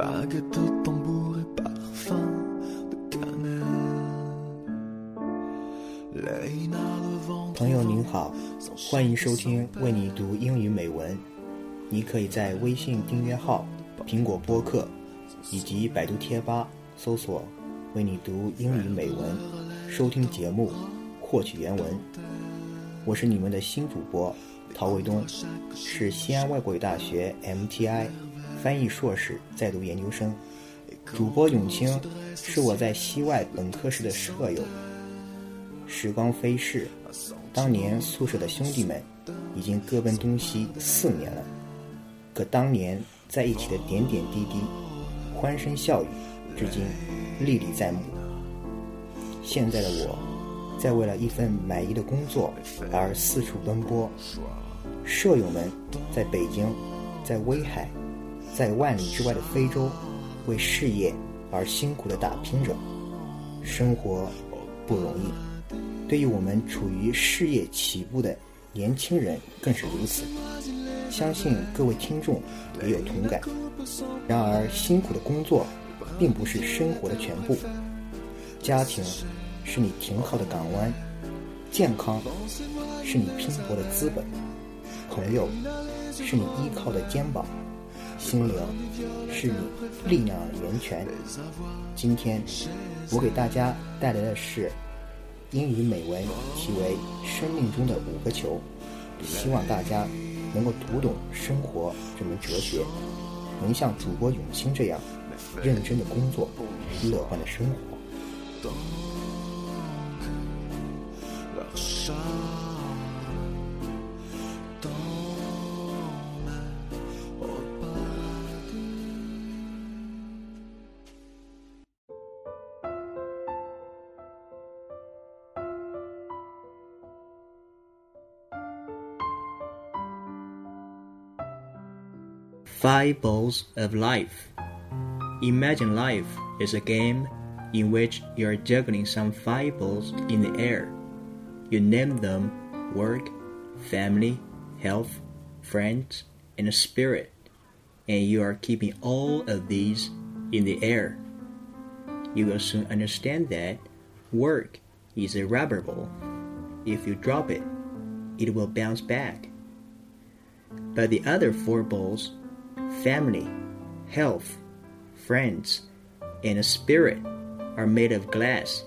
baguette, tambour et parfum de cannelle. Léna, le ventre 朋友您好，欢迎收听为你读英语美文。你可以在微信订阅号、苹果播客以及百度贴吧搜索“为你读英语美文”，收听节目，获取原文。我是你们的新主播陶卫东，是西安外国语大学 MTI 翻译硕士在读研究生。主播永清是我在西外本科时的舍友。时光飞逝，当年宿舍的兄弟们已经各奔东西四年了，可当年在一起的点点滴滴、欢声笑语，至今历历在目。现在的我，在为了一份满意的工作而四处奔波，舍友们在北京、在威海、在万里之外的非洲，为事业而辛苦地打拼着，生活不容易。对于我们处于事业起步的年轻人更是如此，相信各位听众也有同感。然而，辛苦的工作并不是生活的全部，家庭是你停靠的港湾，健康是你拼搏的资本，朋友是你依靠的肩膀，心灵是你力量的源泉。今天，我给大家带来的是。英语美文题为《生命中的五个球》，希望大家能够读懂生活这门哲学，能像主播永清这样认真的工作，乐观的生活。Five balls of life. Imagine life is a game in which you are juggling some five balls in the air. You name them work, family, health, friends, and a spirit, and you are keeping all of these in the air. You will soon understand that work is a rubber ball. If you drop it, it will bounce back. But the other four balls family, health, friends, and a spirit are made of glass.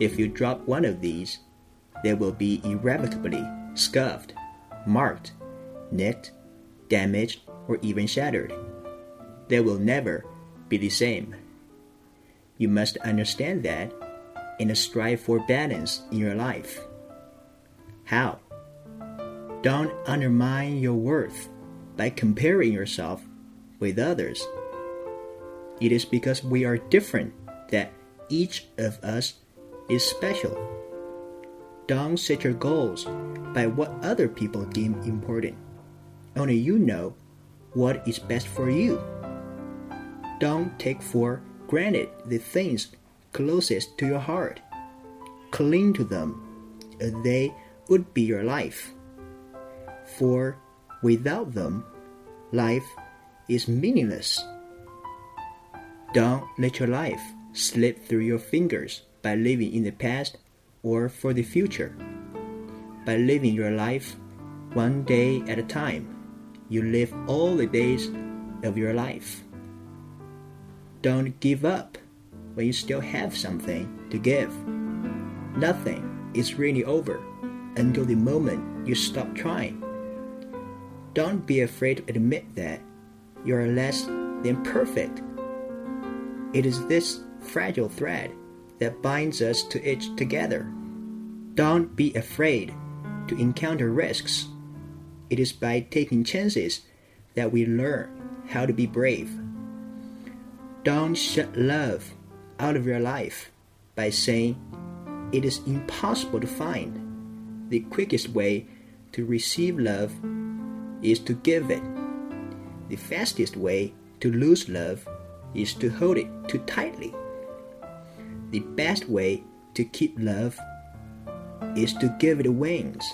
If you drop one of these, they will be irrevocably scuffed, marked, nicked, damaged, or even shattered. They will never be the same. You must understand that and strive for balance in your life. How? Don't undermine your worth by comparing yourself with others. It is because we are different that each of us is special. Don't set your goals by what other people deem important. Only you know what is best for you. Don't take for granted the things closest to your heart. Cling to them as they would be your life. For Without them, life is meaningless. Don't let your life slip through your fingers by living in the past or for the future. By living your life one day at a time, you live all the days of your life. Don't give up when you still have something to give. Nothing is really over until the moment you stop trying. Don't be afraid to admit that you are less than perfect. It is this fragile thread that binds us to each together. Don't be afraid to encounter risks. It is by taking chances that we learn how to be brave. Don't shut love out of your life by saying it is impossible to find. The quickest way to receive love is to give it. The fastest way to lose love is to hold it too tightly. The best way to keep love is to give it wings.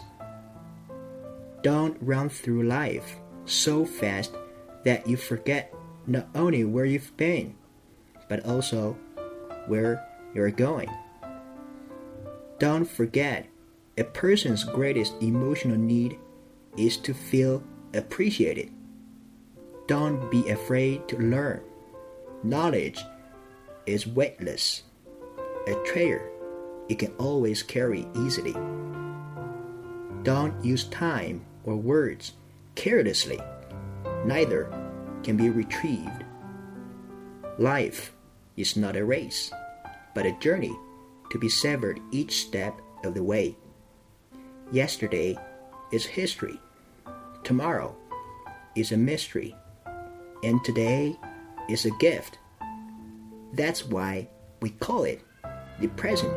Don't run through life so fast that you forget not only where you've been, but also where you're going. Don't forget, a person's greatest emotional need is to feel appreciated. Don't be afraid to learn. Knowledge is weightless. A treasure you can always carry easily. Don't use time or words carelessly. Neither can be retrieved. Life is not a race, but a journey to be savored each step of the way. Yesterday is history. Tomorrow is a mystery. And today is a gift. That's why we call it the present